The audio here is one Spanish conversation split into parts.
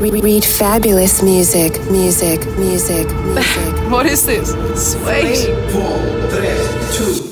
read fabulous music, music, music, music. what is this? Sweet. Three, four, three, two.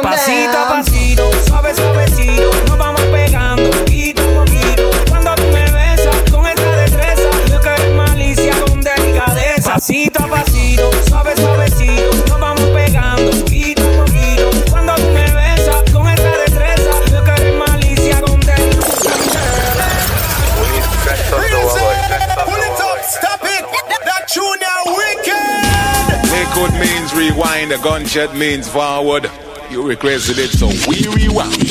Pasito a pasito, suave suavecito. the gunshot means forward. You requested it, so we rewound.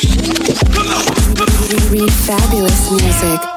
Fabulous music.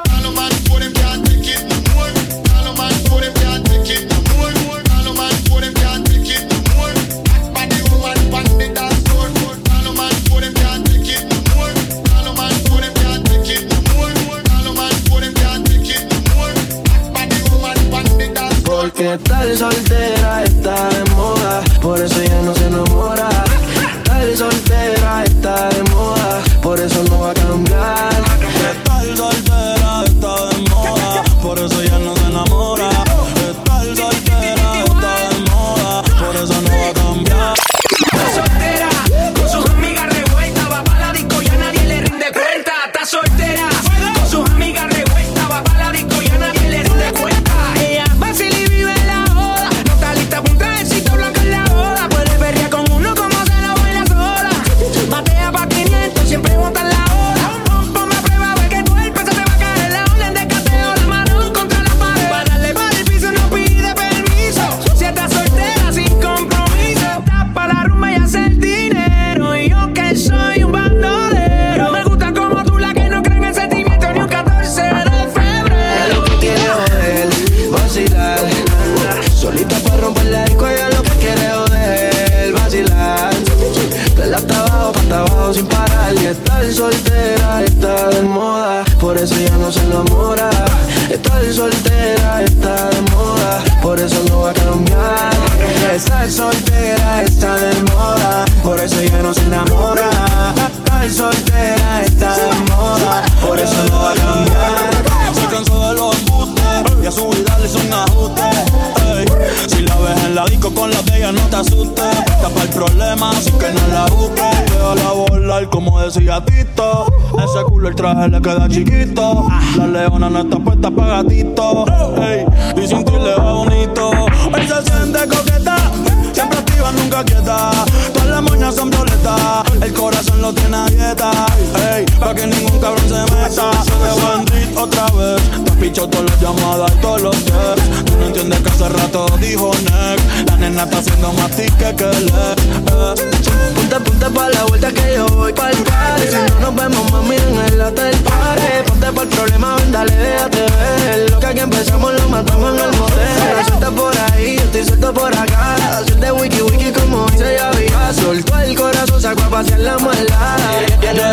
pa' hacer la maldad. Ella era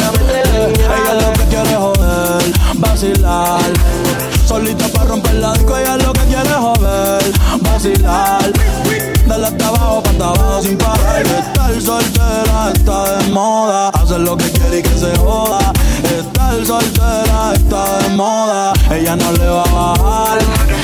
ella lo que quiere joder, vacilar. Solita pa' romper la disco, ella lo que quiere joder, vacilar. Dale hasta abajo, hasta abajo sin parar. Estar soltera está de moda, hacer lo que quiere y que se joda. Estar soltera está de moda, ella no le va a bajar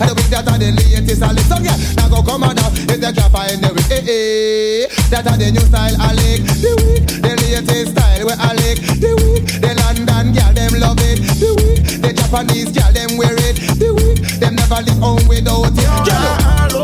And the week that are the latest I listen, yeah. Now go come on out, it's the drop in the week. Hey, eh, eh. hey. That are the new style I like. The week, the latest style where I like. The week, the London girl, them love it. The week, the Japanese girl, them wear it. The week, them never leave home without it. Girl,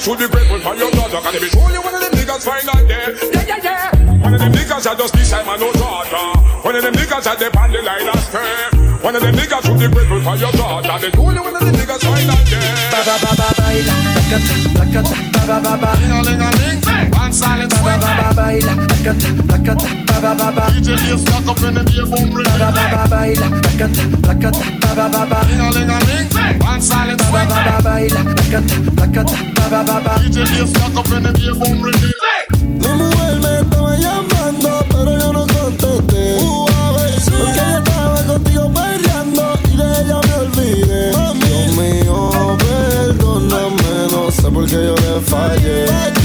should be grateful for your daughter. Cause they be showing you one of them niggas find out there. Yeah, yeah, yeah. One of them niggas are just this time and no daughter. One of them niggas are the on the line of stare. One of them niggas should be grateful for your daughter. They told you one of them niggas right like that. Ba ba ba ba akata, akata, ba ba ba ba. Ling ling one silent. Ba ba ba akata, akata, ba ba ba ba. DJ up the. Ba ba ba ba akata, akata, ba ba ba ba. Ling one silent. Ba ba ba akata, akata, ba ba ba ba. DJ up the que yo me fallé.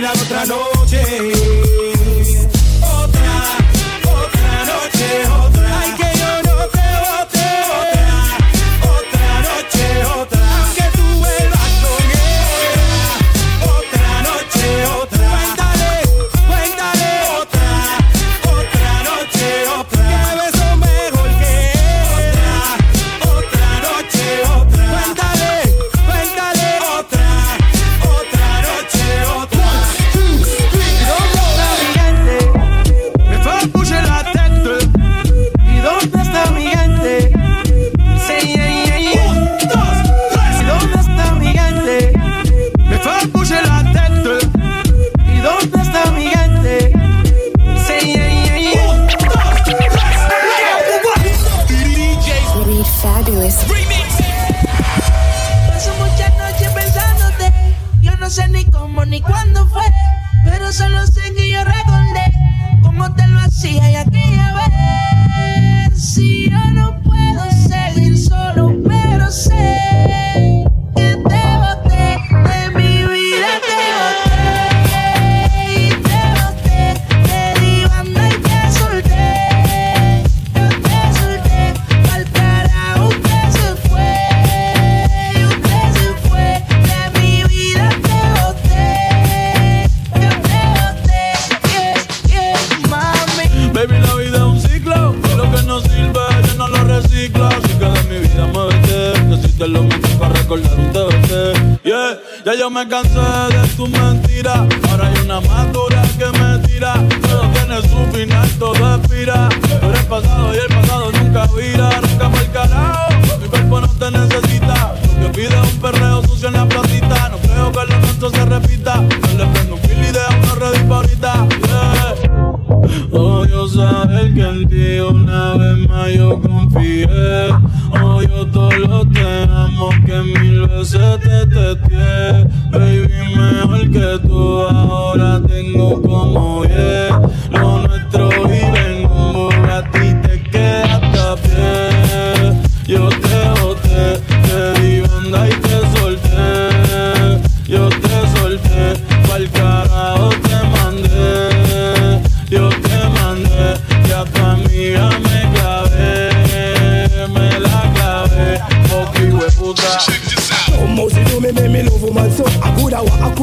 la otra noche.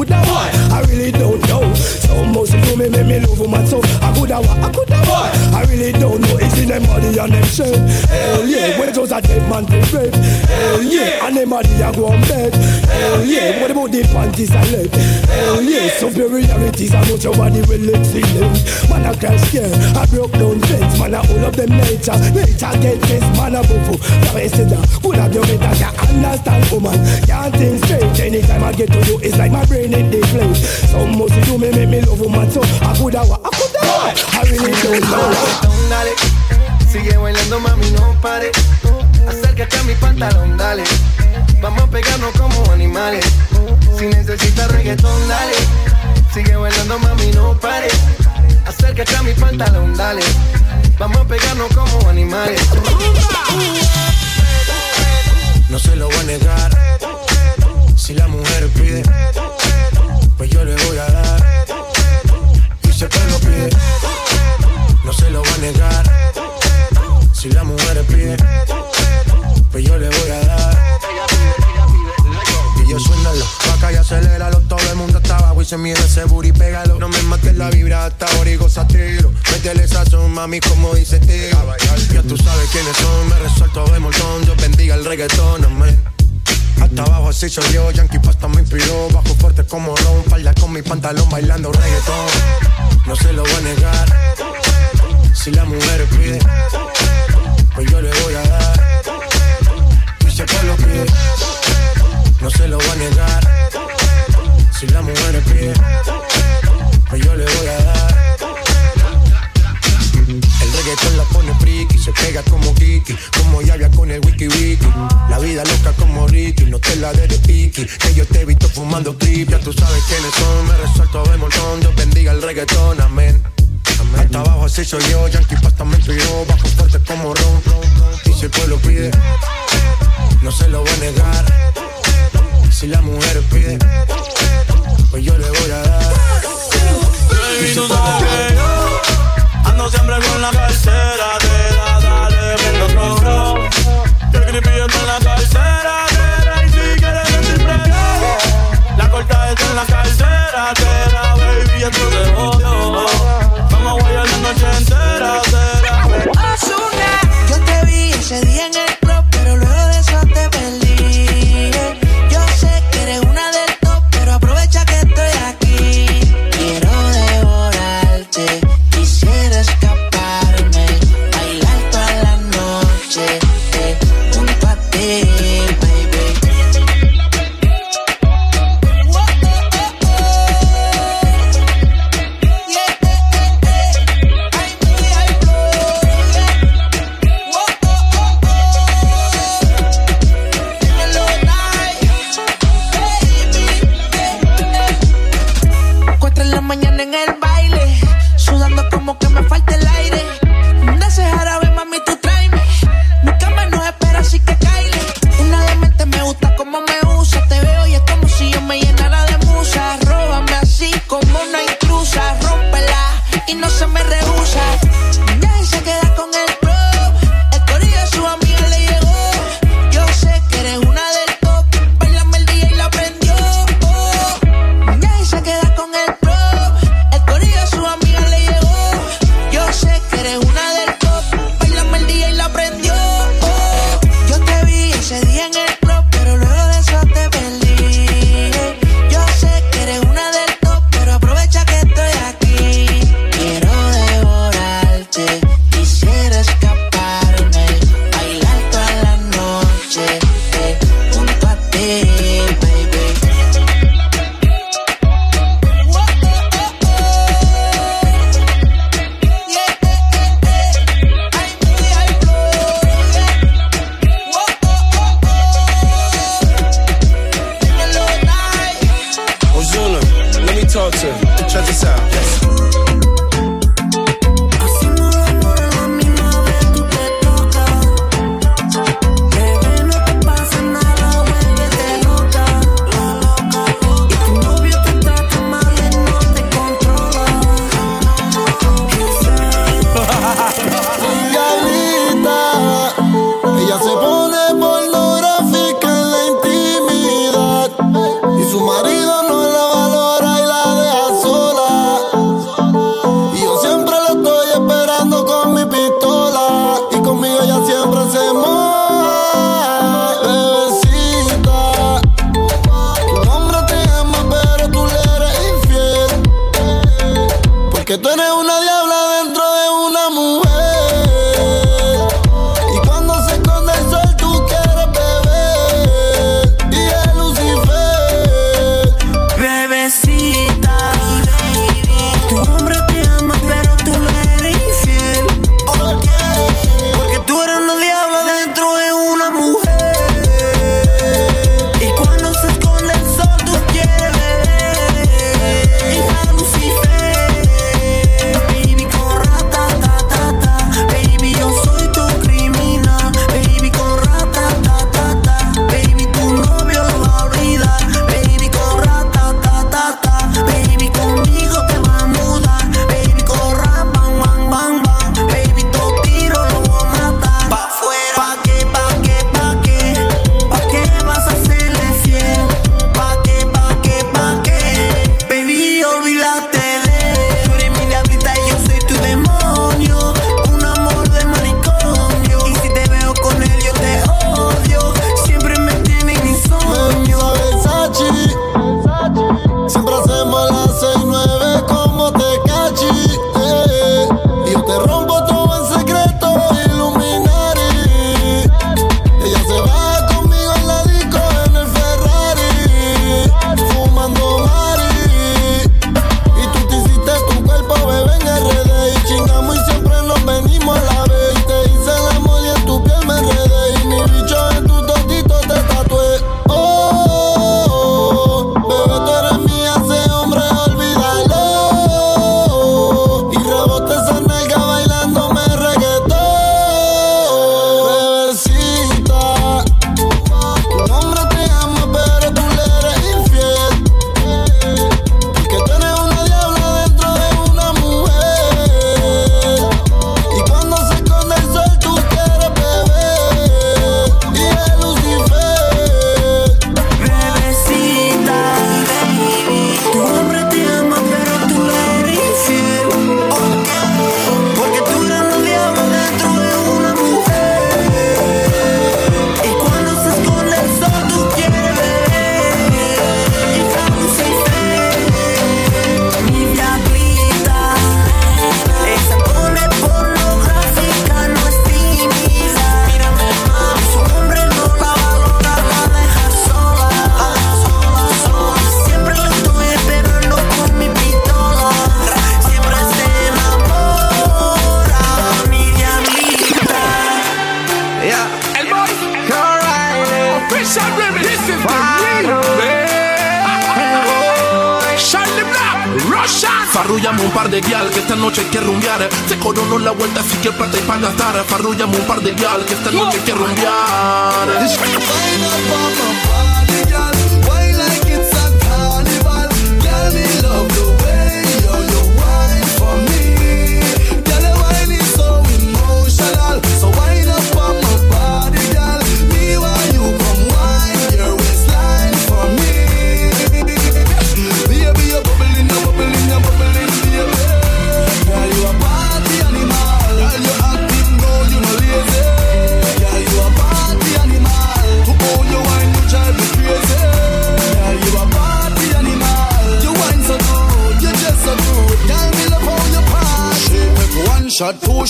Coulda what, I really don't know. Some mostly do me, make me love woman so I coulda what, I coulda what I really don't know. It's them body and them shirt Hell yeah, it was a dead man they rape Hell yeah, and them body a go on bed. Hell yeah, what about the panties I left? Hell yeah, superiorities I much your body will excellent Man I crash scare, I broke down fence. Man I all of them nature, nature get this Man I buffu, now I said that Could have you better. Can understand woman. Can't think straight. Anytime I get to you It's like my brain in the plate Some must do me Make me love woman So I coulda what I coulda. What I really don't know. Dale, sigue bailando mami no pare. Acércate a mi pantalón dale. Vamos a pegarnos como animales. Si necesitas reggaetón dale. Sigue bailando mami no pare. Acércate a mi pantalón dale. Vamos a pegarnos como animales. No se lo voy a negar. Si la mujer pide, pues yo le voy a dar. Y si el pide, no se lo voy a negar. Si la mujer pide, pues yo le voy a dar. Y yo suénalo, vaca y aceléralo. Todo el mundo está abajo y se mide ese booty, pégalo. No me mates la vibra hasta ahora y gozatelo. Métele sazón, mami, como dice tío. Ya tú sabes quiénes son, me resuelto de montón. Dios bendiga el reggaetón, amén. Hasta abajo así soy yo, Yankee Pasta me inspiró Bajo fuerte como Ron, falda con mi pantalón bailando reggaetón No se lo voy a negar Si la mujer pide Pues yo le voy a dar si el lo pide No se lo voy a negar Si la mujer pide Pues yo le voy a dar el reggaetón la pone friki, se pega como Kiki, como Yavia con el wiki wiki. La vida loca como Ricky, no te la de de piqui, que yo te he visto fumando clip, ya tú sabes quiénes son, me resuelto de montón, Dios bendiga el reggaetón, amén. Hasta abajo así soy yo, Yankee Pasta me inspiró, bajo fuerte como Ron, y si el pueblo pide, no se lo voy a negar. Si la mujer pide, pues yo le voy a dar. Y si el pueblo pide, Ando siempre con la cartera de la dale, vengo. Que el creepy está en la cartera de la y si quieres presión. La corta está en la cartera de la baby, esto te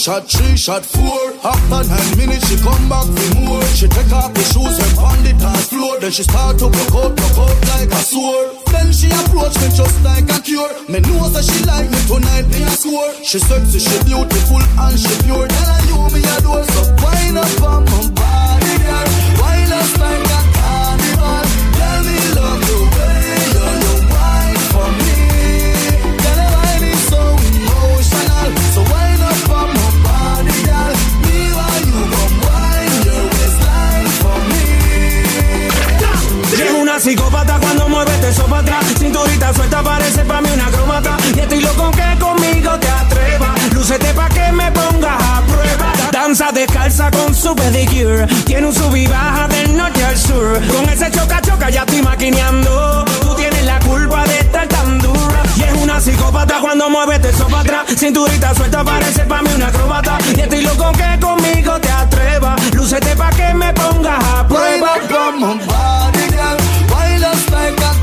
shot three, shot four. After nine minutes, she come back for more. She take off the shoes and pound it on floor. Then she start to broke out, broke out like a sword. Then she approach me just like a cure. Me know that she like me tonight, me a score. She sexy, she beautiful and she pure. Then I you me a door, so wind up on my body, girl. Wind up like con su pedicure. Tiene un sub y baja del norte al sur. Con ese choca choca ya estoy maquineando. Tú tienes la culpa de estar tan dura. Y es una psicópata cuando mueve te sopa atrás. Cinturita suelta parece pa' mí una acrobata. Y estoy loco que conmigo te atrevas. Lúcete pa' que me pongas a prueba. Como un baila hasta bailas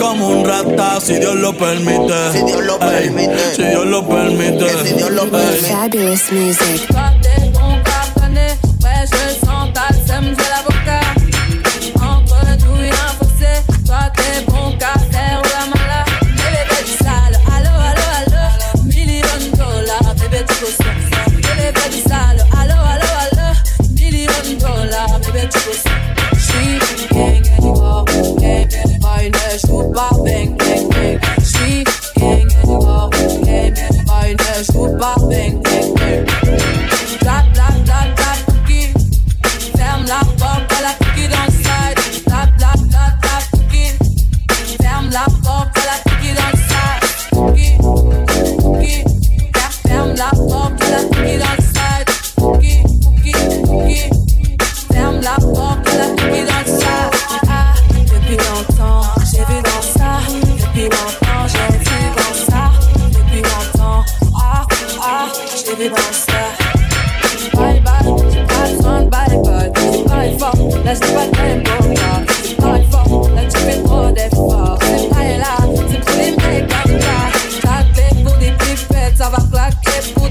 como un rata si Dios lo permite. Si Dios lo permite. Si Dios lo permite. Si Dios lo permite. Fabulous music. super bang bang bang. Sie gingen meine Super.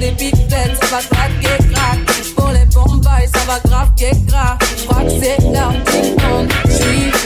les big ben, ça va craquer, crack. Pour les bombes, ça va grave, qu'est crack. Je crois que c'est l'heure du monde.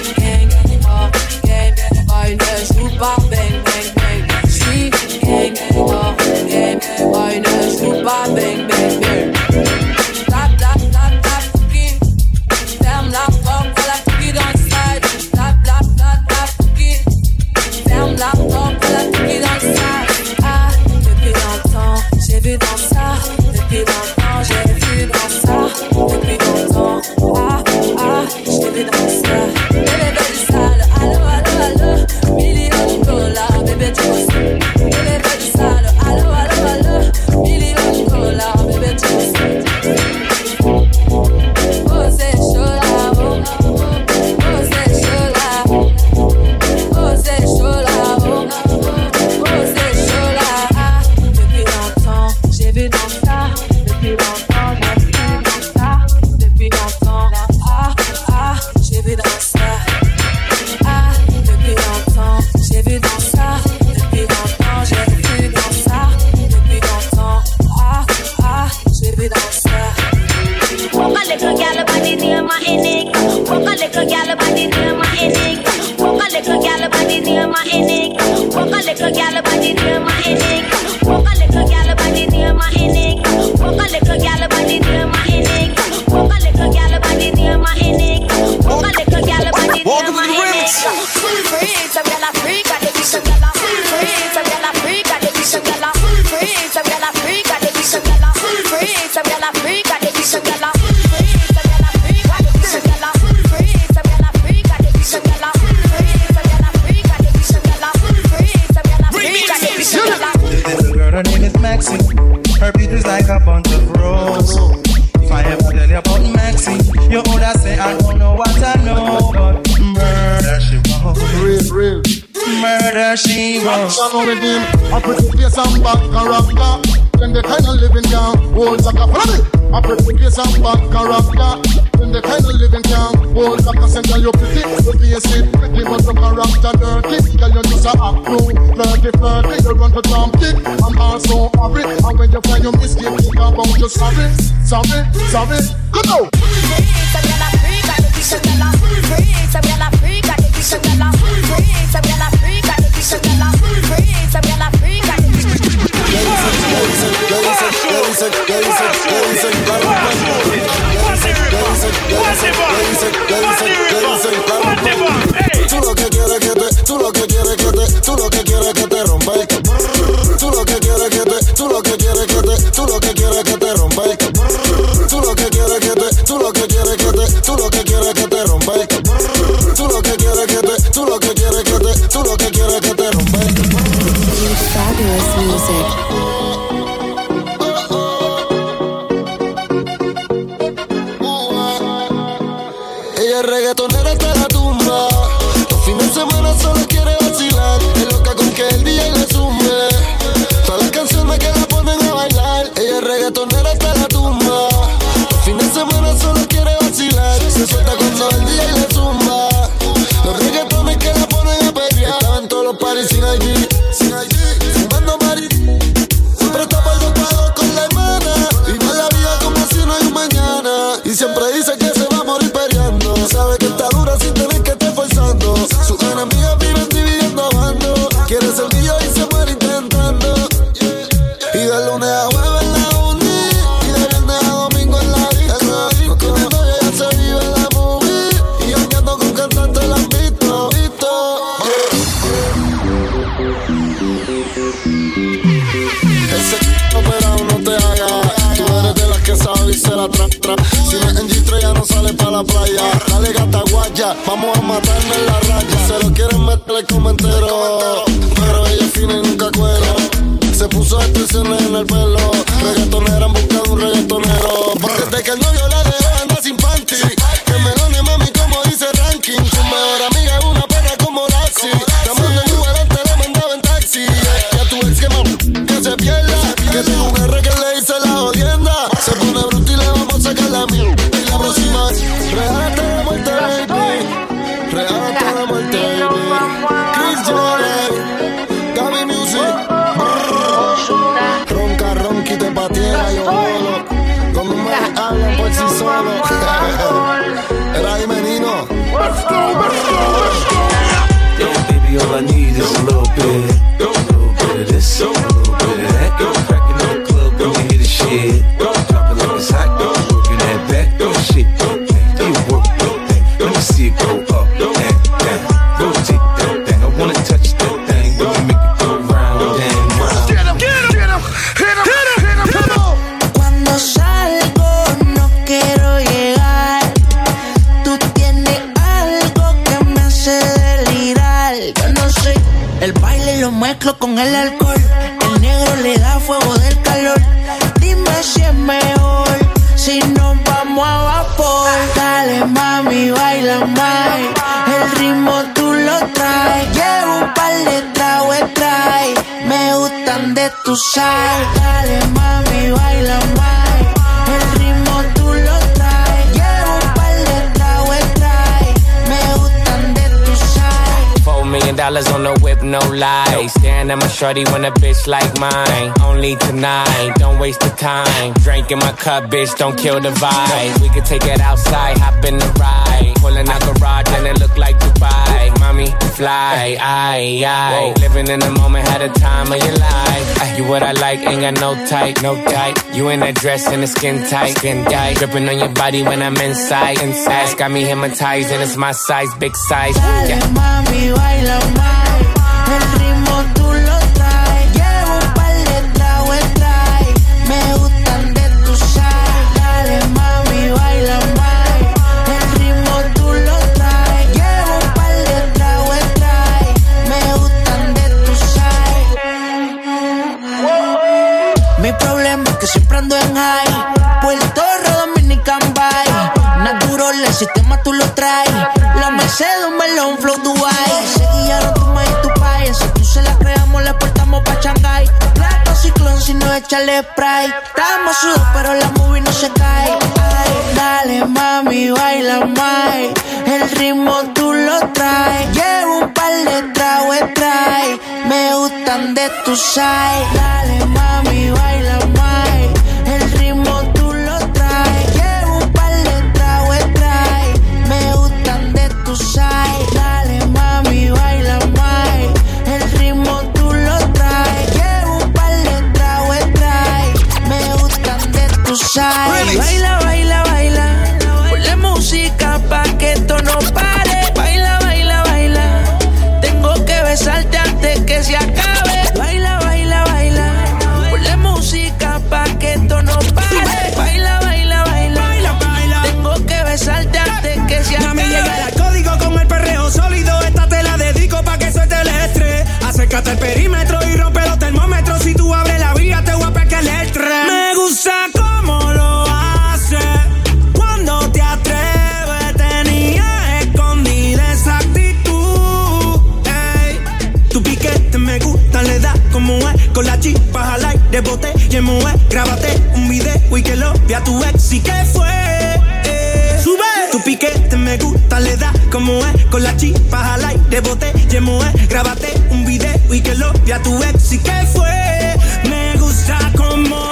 million dollars on the whip, no lie. Staring at my shorty when a bitch like mine. Only tonight, don't waste the time. Drink in my cup, bitch, don't kill the vibe. We could take it outside, hop in the ride in our garage and it looked like Dubai. Mommy, fly, I, I. Living in the moment, had a time of your life. Ah, you what I like, ain't got no type, no type. You in that dress and the skin tight, skin tight. Dripping on your body when I'm inside, inside. Got me hypnotized and it's my size, big size. Yeah. Mommy, why love Melón, flow Dubai. Se guiaron tu maíz, tu país. Si tú se la creamos, le portamos pa' Shanghai. Plato ciclón, si no échale spray. Estamos sudados, pero la movie no se cae. Ay, dale, mami, baila más. El ritmo tú lo traes. Llevo un par de tragos, trae. Me gustan de tu side. Dale, mami, baila más. Baila, baila, baila. Ponle música pa' que esto no pare. Baila, baila, baila. Tengo que besarte antes que se acabe. Baila, baila, baila. Ponle música pa' que esto no pare. Baila, baila, baila. Tengo que besarte antes que se acabe. llega el código con el perreo sólido. Esta te la dedico pa' que suelte el estrés. Acércate al perímetro y aire, bote y. Grábate un video y que lo vea tu ex. ¿Y qué fue? Sube. Tu piquete me gusta, le da como es. Con la chispa al aire, bote y. Grábate un video y que lo vea tu ex. ¿Y qué fue? Me gusta como.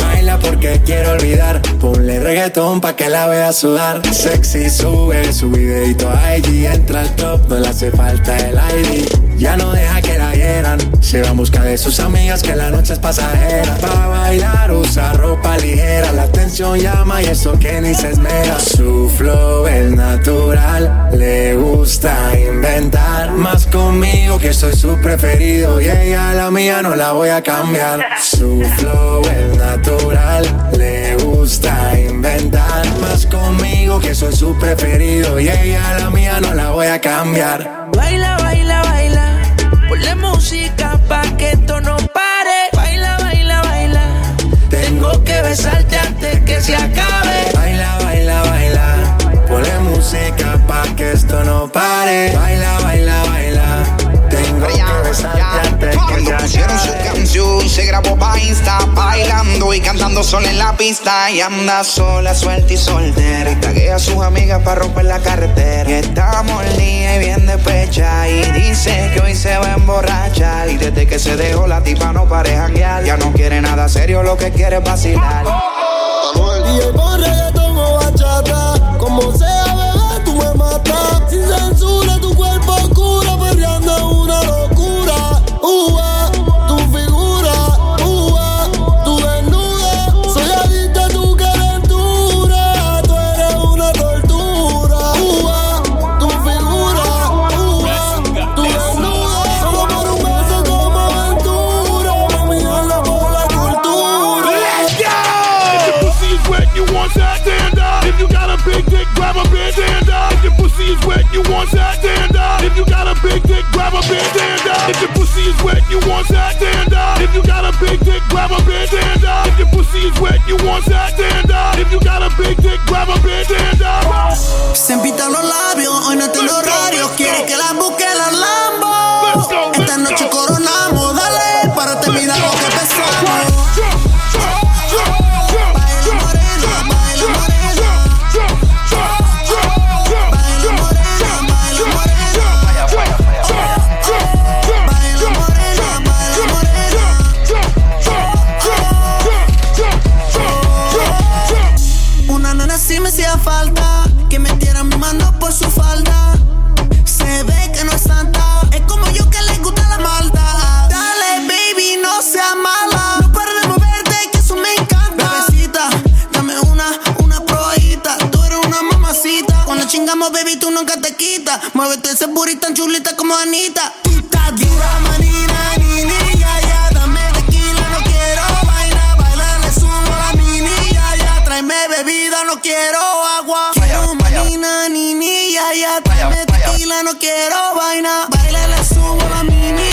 Baila porque quiero olvidar. Ponle reggaetón pa' que la vea sudar. Sexy sube su videito a IG. Entra al top, no le hace falta el ID. Ya no deja que la hieran. Se va en busca de sus amigas que la noche es pasajera. Para bailar usa ropa ligera. La atención llama y eso que ni se esmera. Su flow es natural. Le gusta inventar. Más conmigo que soy su preferido. Y ella la mía no la voy a cambiar. Su flow es natural. Le gusta inventar. Más conmigo que soy su preferido. Y ella la mía no la voy a cambiar. Baila, baila, baila. Ponle música pa' que esto no pare. Baila, baila, baila. Tengo que besarte antes que se acabe. Baila, baila, baila. Ponle música pa' que esto no pare. Baila, baila, baila. Tengo que besarte antes pusieron su canción, se grabó pa' Insta, bailando y cantando sola en la pista. Y anda sola, suelta y soltera. Taguea a sus amigas para romper la carretera. Y está molida y bien despecha. Y dice que hoy se va a emborrachar. Y desde que se dejó la tipa no pare janguear. Ya no quiere nada serio, lo que quiere es vacilar. Y el reggaetón o bachata Como sea, is wet, you want that, stand up. If you got a big dick, grab a big stand up. If your pussy is wet, you want that, stand up. If you got a big dick, grab a big stand up. If your pussy is wet, you want that, stand up. If you got a big dick, grab a big stand up. Se empitan los labios, hoy no tengo horarios. Quieres que la busque la Lambo. Esta noche coronamos. Chiquita. Muévete ese burrito tan chulita como Anita. Tú estás dura, manina, ni, ni, ya, ya. Dame tequila, no quiero vaina. Baila, le subo la mini, ya, ya. Tráeme bebida, no quiero agua. Quiero manina, ni, ni, ya, ya. Tráeme tequila, no quiero vaina. Baila, le subo la mini,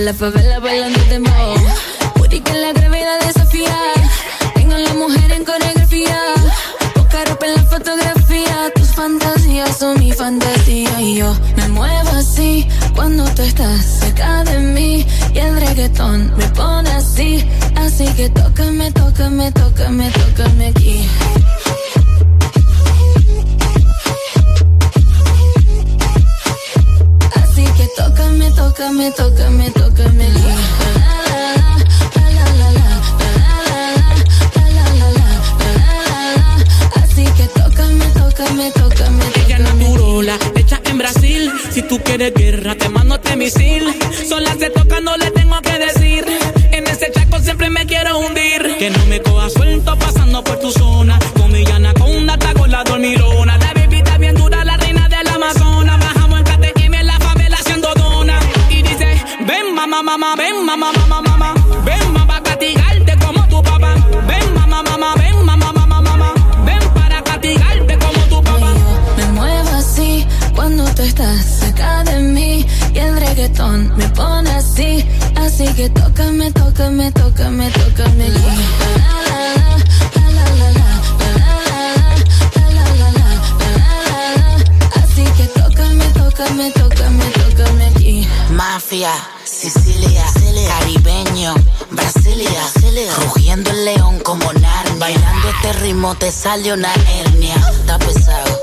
La favela bailando de mo. Puri que la gravedad desafía. Tengo a la mujer en coreografía. Poca ropa en la fotografía. Tus fantasías son mi fantasía. Y yo me muevo así cuando tú estás cerca de mí. Y el reggaetón me pone así. Así que tócame, tócame, tócame, tócame aquí. La, la, la. Así que tócame, tócame, tócame. Ella naturola, hecha en Brasil. Si tú quieres guerra, te mando este misil. Sola se toca, no le tengo que decir. En ese chaco siempre me quiero hundir. Que no me Mafia, Sicilia, caribeño, Brasilia, rugiendo el león como Narnia. Bailando este ritmo te sale una hernia. Está pesado,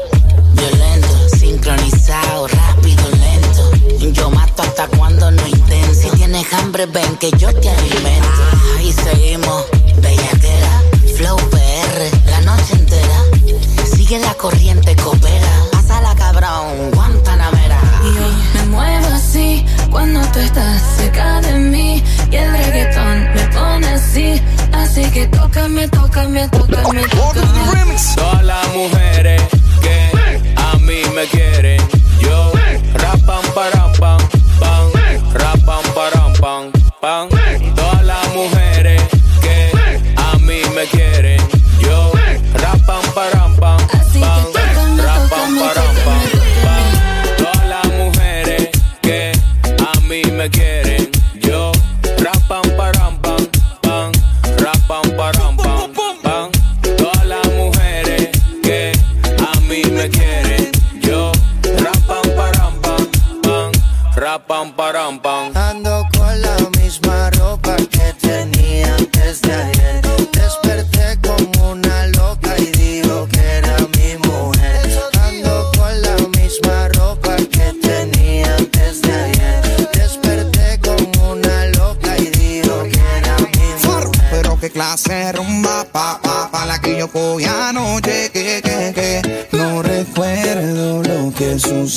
violento, sincronizado, rápido, lento. Yo mato hasta cuando no intento. Si tienes hambre, ven que yo te alimento. Ahí seguimos, bellaquera, flow PR, la noche entera. Sigue la corriente, coopera. me.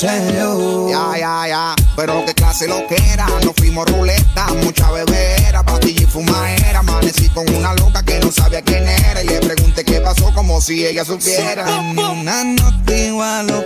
Sucedió. Ya, ya, ya, pero qué clase lo que era. Nos fuimos ruleta, mucha bebera, pastilla y fumadera. Amanecí con una loca que no sabía quién era y le pregunté qué pasó como si ella supiera. Una nota igual o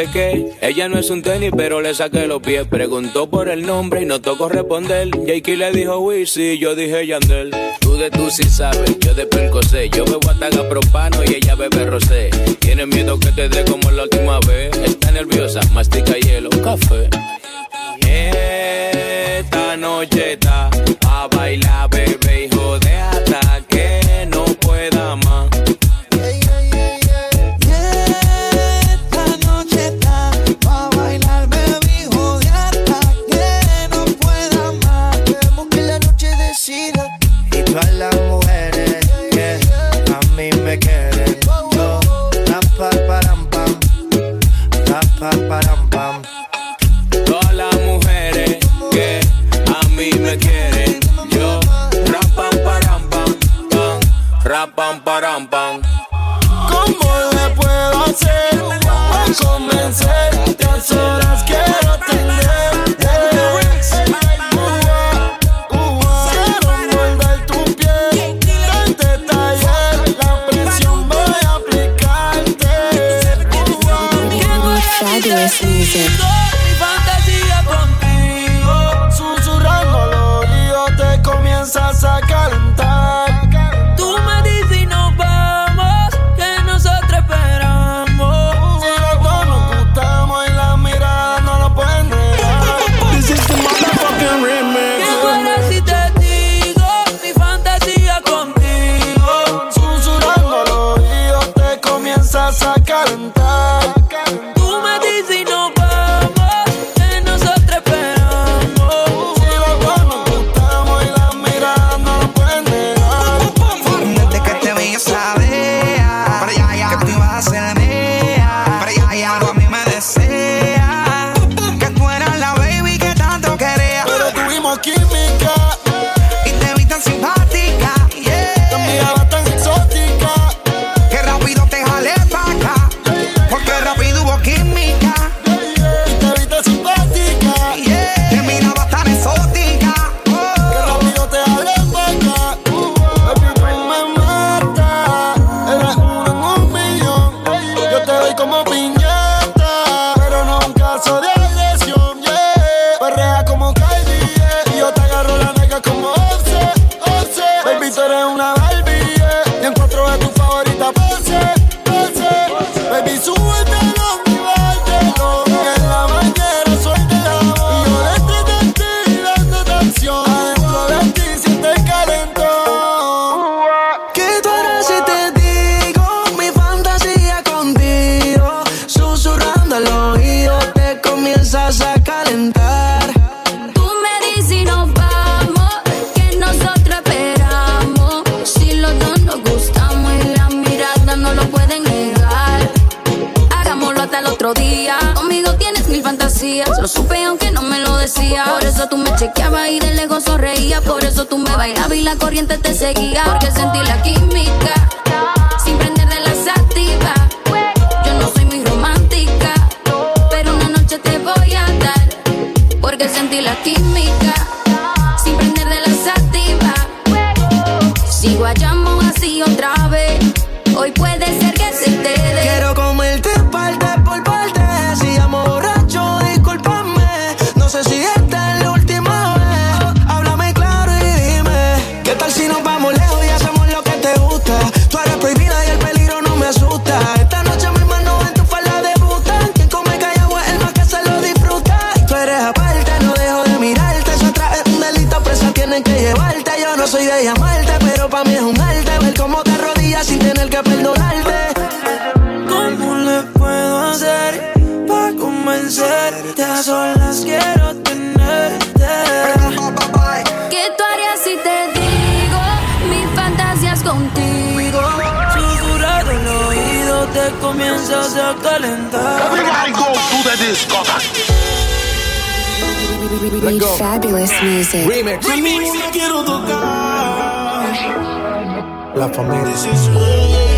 Ella no es un tenis, pero le saqué los pies. Preguntó por el nombre y no tocó responder. Jakey le dijo Wisi, yo dije Yandel. Tú de tú sí sabes, yo de sé. Yo bebo ataga propano y ella bebe rosé. Tienes miedo que te dé como ¿Cómo le puedo hacer para convencerte? A solas quiero tenerte. ¿Qué tú harías si te digo mis fantasías contigo? Susurrado el oído te comienzas a calentar. Everybody go to the discotheque. Read fabulous music. Remix. Remix. Quiero. La familia.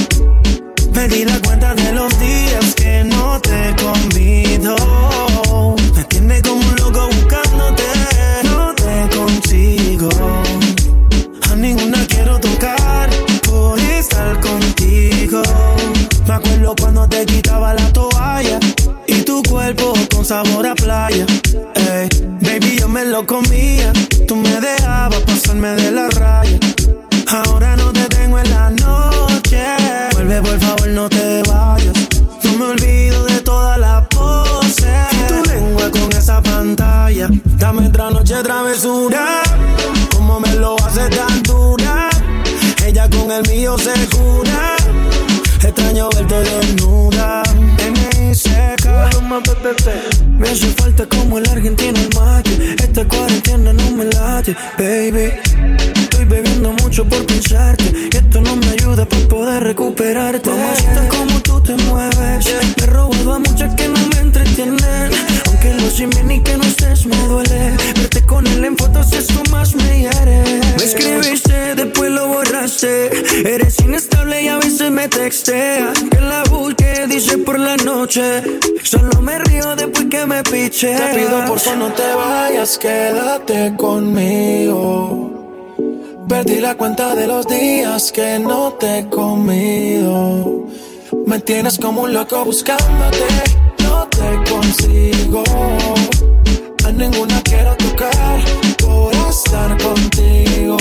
tiene como un loco buscándote, no te consigo. A ninguna quiero tocar por estar contigo. Me acuerdo cuando te quitaba la toalla y tu cuerpo con sabor a playa. Ey, baby, yo me lo comía. Tú me dejabas pasarme de la raya. Ahora no te tengo en la. Vuelve, por favor, no te vayas. No me olvido de todas las poses. Tu lengua con esa pantalla. Dame otra noche travesura. Como me lo hace tan dura. Ella con el mío se cura. Extraño verte desnuda. Me hace falta como el argentino el mate. Esta cuarentena no me late, baby. Estoy bebiendo mucho por pensarte. Y esto no me ayuda para poder recuperarte. Mamacita, como tú te mueves. Me he robado a muchas que no me entretienen. Aunque lo sin bien y que no estés me duele. Verte con él en fotos eso más me hiere. Me escribiste, después lo borraste. Eres inestable y a veces me textea. Que la busque, dice por la noche. Solo me río después que me piche. Te pido por favor no te vayas, quédate conmigo. Perdí la cuenta de los días que no te he comido. Me tienes como un loco buscándote, no te consigo. A ninguna quiero tocar por estar contigo.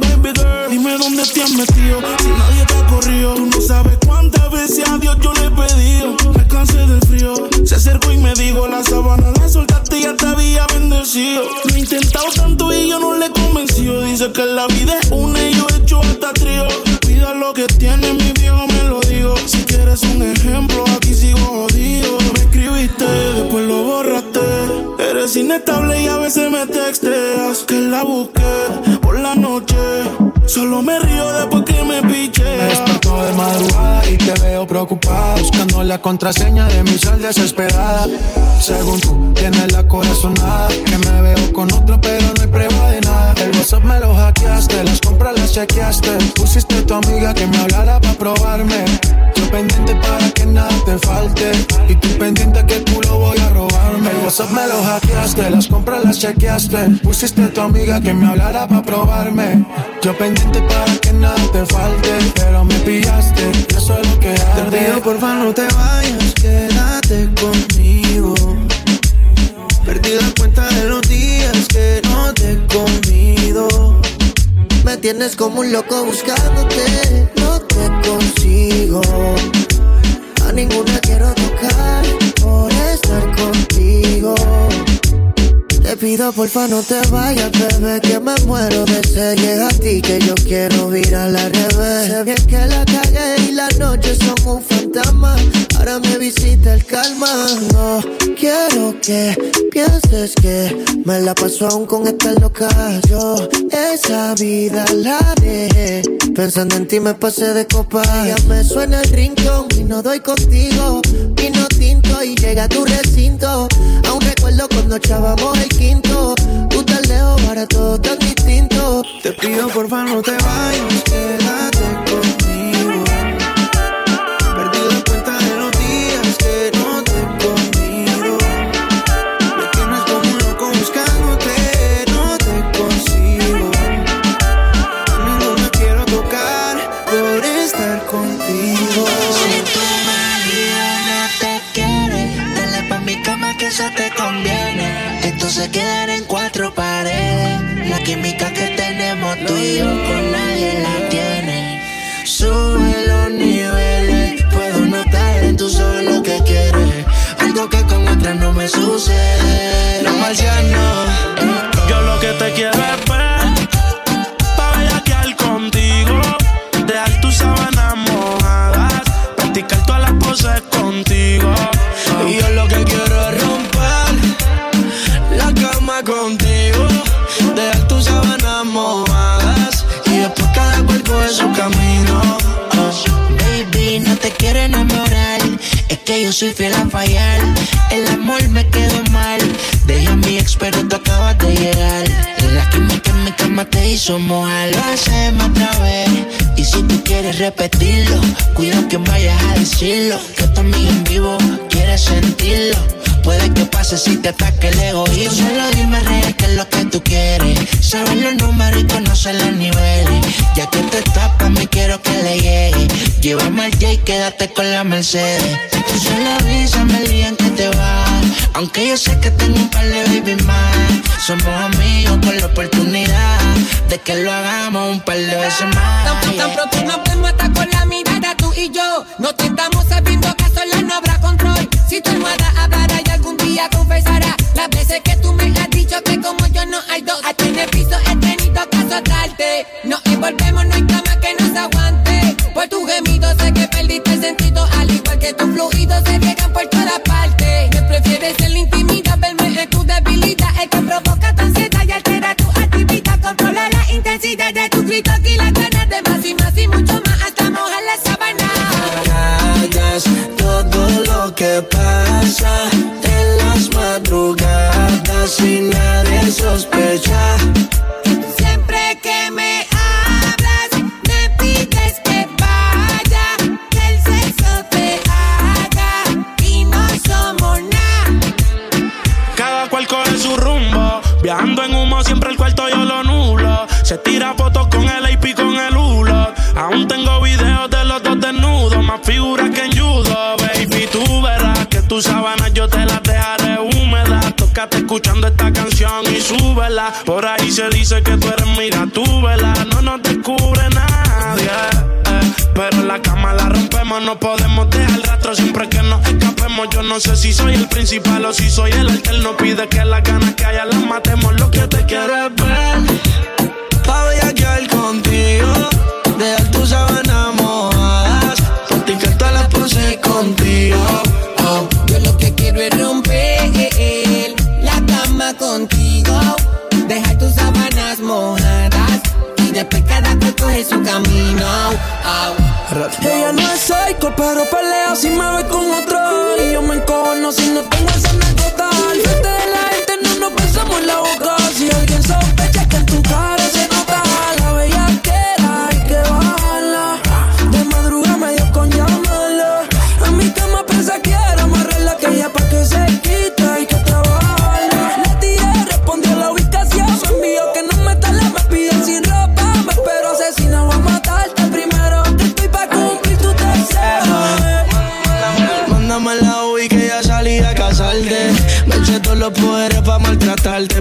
Baby girl, dime dónde te has metido. Si nadie te ha corrido, tú no sabes cuántas veces a Dios yo le he pedido. Me cansé del frío. Se acercó y me dijo: La sabana la soltaste y ya te había bendecido. Lo he intentado tanto y yo no le he convencido. Dice que la vida es una y yo he hecho hasta trío. Cuida lo que tiene, mi viejo me lo digo. Si quieres un ejemplo, aquí sigo jodido. Inestable y a veces me texteas. Que la busqué por la noche. Solo me río después que me piche. Me de madrugada y te veo preocupada Buscando la contraseña de mi sal desesperada Según tú, tienes la corazonada Que me veo con otro pero no hay prueba de nada El WhatsApp me lo hackeaste, las compras las chequeaste Pusiste tu amiga que me hablara para probarme Yo pendiente para que nada te falte. Y tú pendiente que tú lo voy a robarme. El WhatsApp me lo hackeaste, las compras las chequeaste. Pusiste tu amiga que me hablara para probarme. Yo pendiente para que nada te falte Pero me pillaste, y eso es lo que hago Te pido por favor no te vayas, quédate conmigo. Perdí la cuenta de los días que no te he comido Me tienes como un loco buscándote, no te consigo. A ninguna quiero tocar por estar contigo. Te pido porfa no te vayas, bebé, que me muero de sed. Llega a ti que yo quiero ir a la revés. Sé bien que la cagué y las noches son un fantasma. Ahora me visita el calma. No quiero que pienses que me la paso aún con esta loca. Yo esa vida la dejé. Pensando en ti me pasé de copa. Ya me suena el rincón y no doy contigo. Vino tinto y llega a tu recinto. Aún recuerdo cuando echábamos el distinto. Te pido por favor no te vayas, Esto se quedará en cuatro paredes. La química que tenemos tú y yo con nadie la tiene. Sube los niveles, puedo notar en tus ojos lo que quieres. Algo que con otras no me sucede. Los marcianos, yo lo que te quiero es ver, pa' bellaquear contigo, dejar tus sábanas mojadas, practicar todas las poses contigo. Y yo lo que quiero contigo, dejar tus sábanas mojadas y después cada cual coge su camino. Baby, no te quiero enamorar. Es que yo soy fiel a fallar. El amor me quedó mal. Deja a mi ex, pero tú acabas de llegar. La química en mi cama te hizo mojar, lo hacemos otra vez. Y si tú quieres repetirlo, cuida que vayas a decirlo. Que también en vivo quieres sentirlo. Puede que pase si te ataque el egoísmo. Solo dime real que es lo que tú quieres. Sabes los números y conocer los niveles. Ya que te tapas, me quiero que le llegue. Llévame al J y quédate con la Mercedes. Tú solo avísame el día en que te vas. Aunque yo sé que tengo un par de baby más. Somos amigos con la oportunidad de que lo hagamos un par de veces más. Tan, tan pronto nos vemos hasta con la mirada tú y yo. No te estamos sabiendo que sola no habrá control. Si tu almohada hablará y algún día confesará las veces que tú me has dicho que como yo no hay dos. Aquí en el piso he tenido que azotarte. Envolvemos, no hay cama que nos aguante. Por tu gemido sé que perdiste el sentido, al igual que tus fluidos se riegan por toda parte. Me prefieres en la intimidad, verme en tu debilidad, el que provoca tu ansiedad y altera tu actividad. Controla la intensidad de tus gritos y las ganas de más y más y mucho y nadie sospecha. Siempre que me hablas, me pides que vaya, que el sexo te haga y no somos nada. Cada cual coge su rumbo. Viajando en humo, siempre el cuarto yo lo nulo. Se tira fotos con el AP con el hulo. Aún tengo videos de los dos desnudos. Más figuras que escuchando esta canción y súbela. Por ahí se dice que tú eres mira, tú vela. No nos descubre nadie. eh. Pero en la cama la rompemos, no podemos dejar rastro siempre que nos escapemos. Yo no sé si soy el principal o si soy el alterno. Pide que las ganas que haya las matemos. Lo que te quiero es ver. Pa' contigo, dejar tus sábanas su camino. Oh. Ella no es psycho, pero pelea si me ve con otro. Y yo me encojono si no tengo esa anécdota. Al frente de la gente no nos besamos en la boca.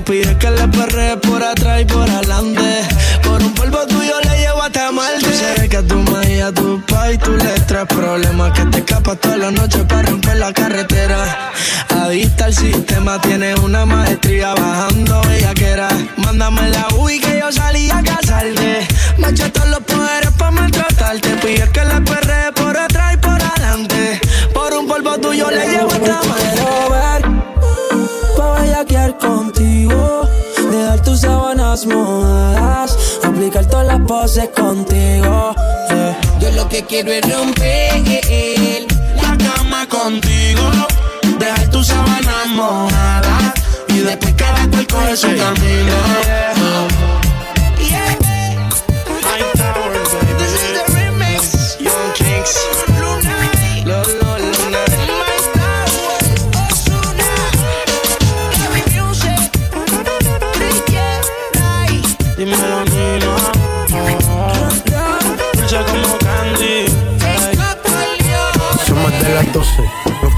Pide que le perre por atrás y por adelante. Por un polvo tuyo le llevo hasta Marte. Tú sabes que tu madre y a tu pa' y tú le traes problemas. Que te escapas toda la noche para romper la carretera. Adicta al sistema, tienes una maestría bajando bellaquera. Mándame la UI que yo salí a casarte. Me eché todos los poderes pa' maltratarte. Pide que le perre por atrás y por adelante. Por un polvo tuyo le llevo hasta ver sábanas mojadas Aplicar todas las poses contigo yeah. Yo lo que quiero es romper la cama contigo. Dejar tus sábanas mojadas. Y después cada cual coge su camino.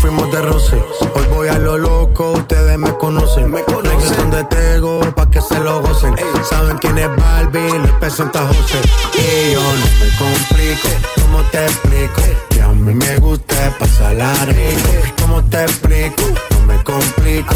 Fuimos de roce. Hoy voy a lo loco, ustedes me conocen. Me conocen de Tego, pa' que se lo gocen. Saben quién es Barbie, les presenta José. Y yo no me complico, ¿cómo te explico? Que a mí me gusta pasarla rico. ¿Cómo te explico? No me complico.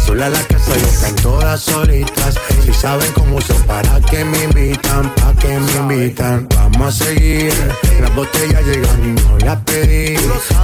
Sola la casa y están todas solitas. Si saben cómo son, para que me invitan, pa' que me invitan. Vamos a seguir. Las botellas llegan y no las pedí.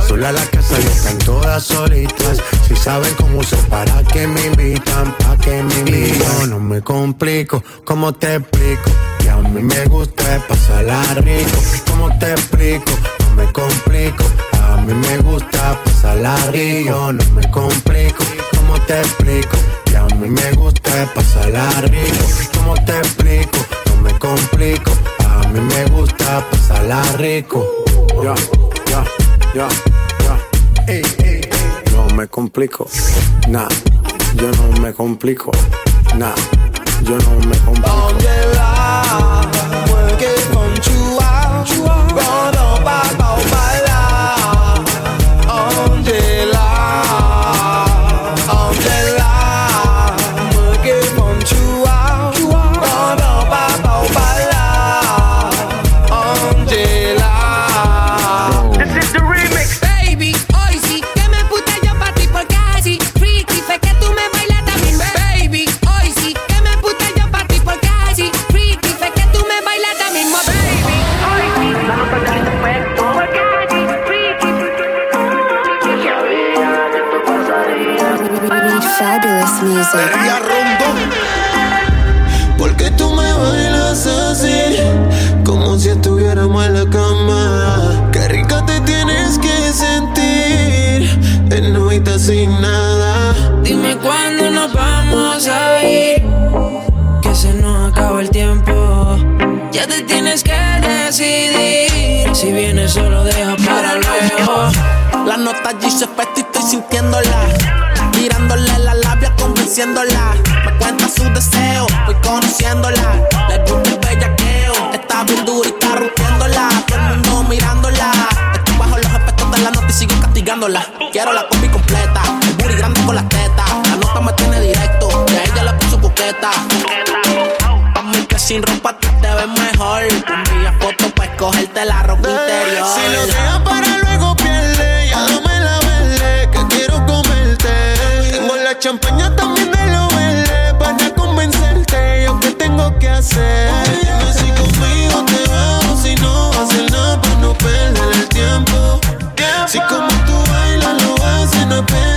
Sola la casa y están todas solitas. Si saben cómo son, para que me invitan, pa' que me invitan. No me complico, ¿cómo te explico? Que a mí me gusta pasarla rico. ¿Cómo te explico? No me complico. A mí me gusta pasarla rico. No me complico. ¿Cómo te explico? Que a mí me gusta pasarla rico. ¿Cómo te explico? No me complico. A mí me gusta pasarla rico. Ya, ya, ya, ya. Ey, ey, ey. No me complico. Nah, yo no me complico. Nah, yo no me complico. Fabulous music. Porque tú me bailas así, como si estuviéramos en la cama. Qué rica te tienes que sentir, en noche sin nada. Dime cuándo nos vamos a ir, que se nos acaba el tiempo. Ya te tienes que decidir, si vienes solo deja para luego. La nota allí se y estoy sintiéndola. Tirándole la labia, convenciéndola. Me cuenta su deseo, voy conociéndola. Le gusta el bellaqueo, está bien dura y está rompiéndola. Todo el mundo mirándola. Estoy bajo los efectos de la nota y sigo castigándola. Quiero la combi completa, el booty grande con las tetas. La nota me tiene directo, y a ella le puso coqueta. Pa' mí que sin ropa tú te ves mejor. Te envías fotos pa' escogerte la ropa interior. Si lo dejas para luego pierde, ya dame la verde, que quiero comerte. Tengo la champaña también que hacer. Dime si conmigo te vas, si no vas a nada para no perder el tiempo. Si como tú bailas lo haces, no esperemos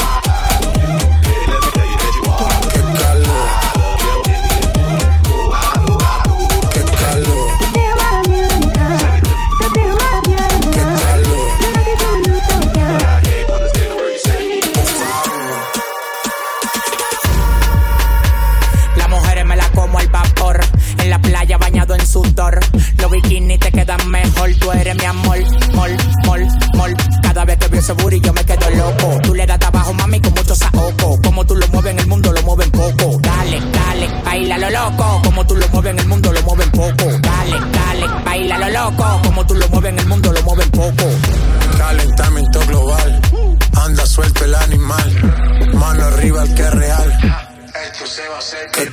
bikini te quedan mejor. Tú eres mi amor, mol, mol, mol. Cada vez que veo ese booty yo me quedo loco. Tú le das trabajo, mami, con mucho saoco. Como tú lo mueves en el mundo, lo mueven poco. Dale, dale, baila lo loco. Como tú lo mueves en el mundo, lo mueven poco. Dale, dale, baila lo loco. Como tú lo mueves en el mundo, lo mueven poco. Calentamiento global. Anda suelto el animal. Mano arriba el que es real esto se va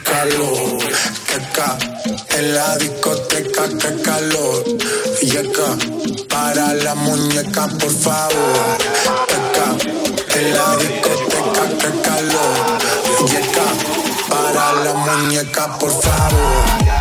calor, qué ca, en la discoteca, qué calor. Yeca, para la muñeca, por favor. Qué ca, en la discoteca, qué calor. Yeca, para la muñeca, por favor.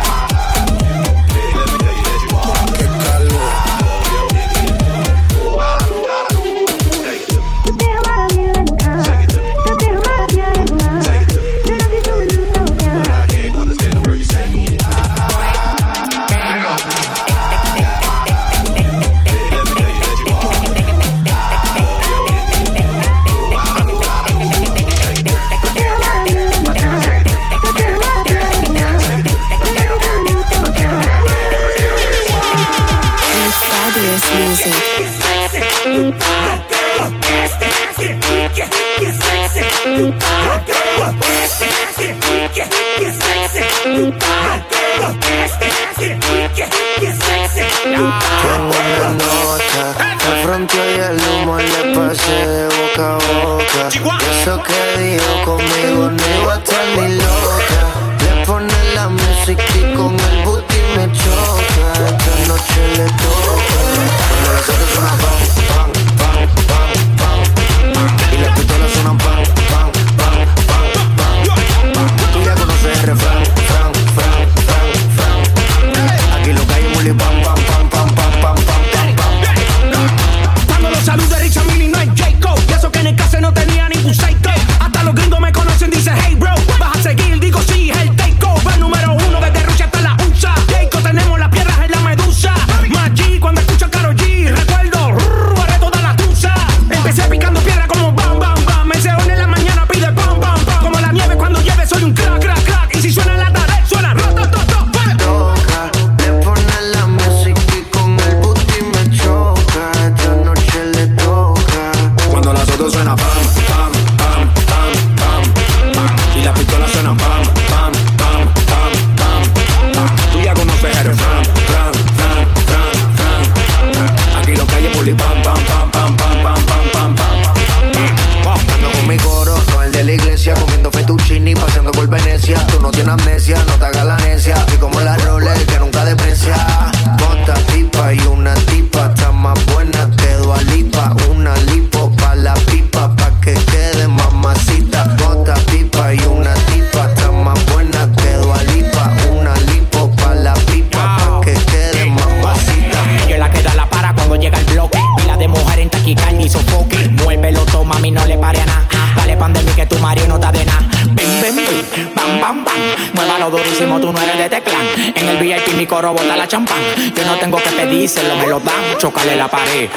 buena nota, y el humo le pasé de boca a boca. Eso que dijo conmigo no iba a estar loca. Le ponen la música y con el booty me choca. Esta noche le toca.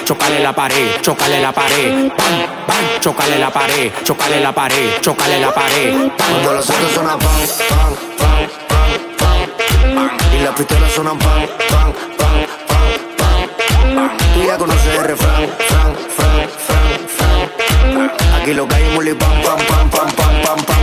chocale la pared, chocale la pared, pam, pam, chocale la pared, chocale la pared, chocale la pared. Cuando los autos suenan pan, pan, pan, pan, pan, y las pistolas suenan pan, pan, pan, pan, pan, Tú ya conoces el refrán, fran, fran, fran, fran. Aquí lo caímos y pam, pam, pam, pam, pam, pam, pam.